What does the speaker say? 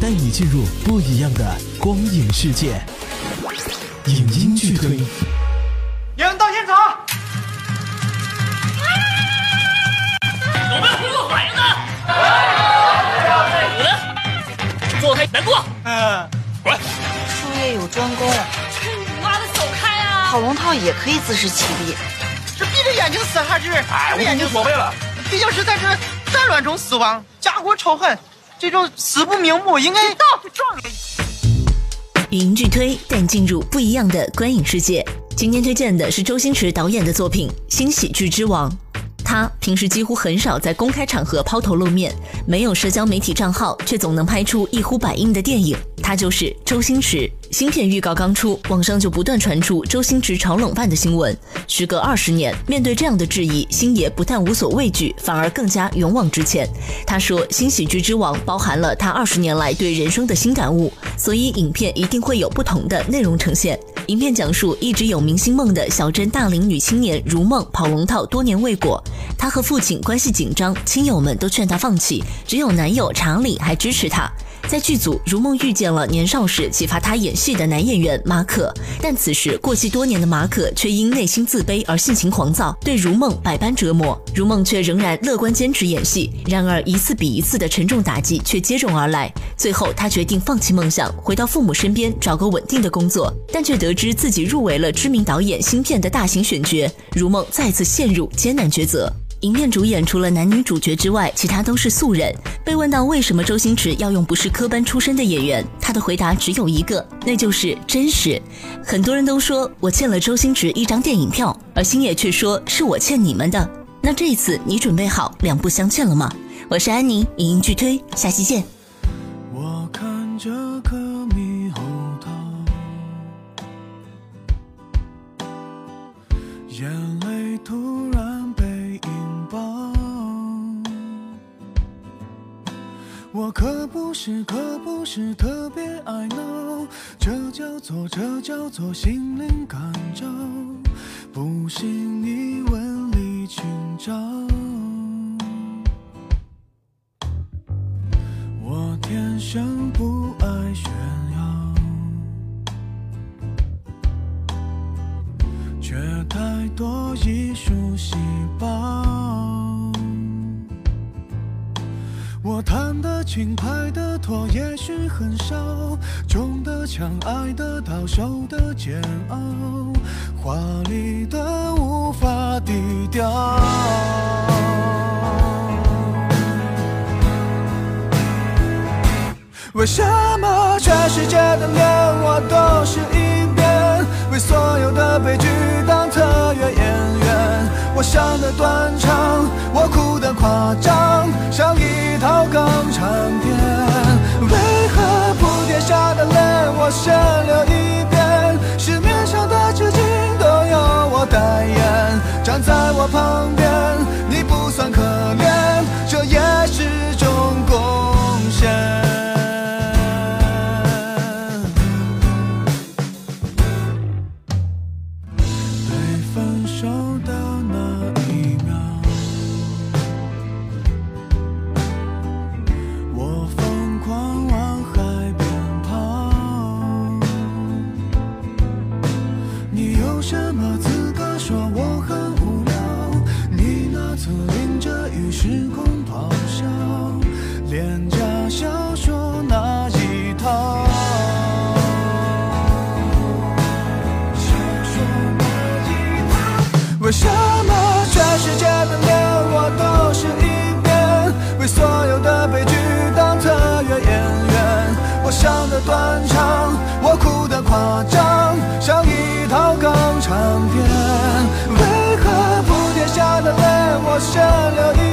带你进入不一样的光影世界。影音剧推，人到现场。有没有工作反应呢？坐开，难过。嗯，滚！术业有专攻，你妈的，走开啊！跑龙套也可以自食其力。这闭着眼睛死还是哎，我眼睛所谓了。毕竟是在这战乱中死亡，家国仇恨，这种死不瞑目，应该到状元。影音剧推带你进入不一样的观影世界。今天推荐的是周星驰导演的作品《新喜剧之王》。他平时几乎很少在公开场合抛头露面，没有社交媒体账号，却总能拍出一呼百应的电影。他就是周星驰。新片预告刚出，网上就不断传出周星驰炒冷饭的新闻。时隔二十年，面对这样的质疑，星爷不但无所畏惧，反而更加勇往直前。他说：“新喜剧之王包含了他二十年来对人生的新感悟，所以影片一定会有不同的内容呈现。”影片讲述一直有明星梦的小镇大龄女青年如梦跑龙套多年未果，她和父亲关系紧张，亲友们都劝她放弃，只有男友查理还支持她。在剧组，如梦遇见了年少时启发她演戏的男演员马可，但此时过气多年的马可却因内心自卑而性情狂躁，对如梦百般折磨。如梦却仍然乐观坚持演戏，然而一次比一次的沉重打击却接踵而来。最后，她决定放弃梦想，回到父母身边，找个稳定的工作，但却得知自己入围了知名导演新片的大型选角，如梦再次陷入艰难抉择。影片主演除了男女主角之外，其他都是素人。被问到为什么周星驰要用不是科班出身的演员，他的回答只有一个，那就是真实。很多人都说我欠了周星驰一张电影票，而星爷却说是我欠你们的。那这一次你准备好两不相欠了吗？我是安妮，影音剧推，下期见。眼泪突然被引爆。我可不是，可不是特别爱闹，这叫做，这叫做心灵感召。不信你问李清照。多艺术细胞。我弹得轻，拍得拖，也许很少，中的枪，爱得到，受的煎熬，华丽的无法低调。为什么全世界的脸我都是一遍？为所有的悲剧？断肠，我哭得夸张，像一套港产片。为何普天下的泪我先流一时空咆哮，廉价小说那一套。为什么全世界的脸我都是一遍？为所有的悲剧当特约演员？我想的断肠，我哭的夸张，像一套港产片。为何铺天下的泪我先流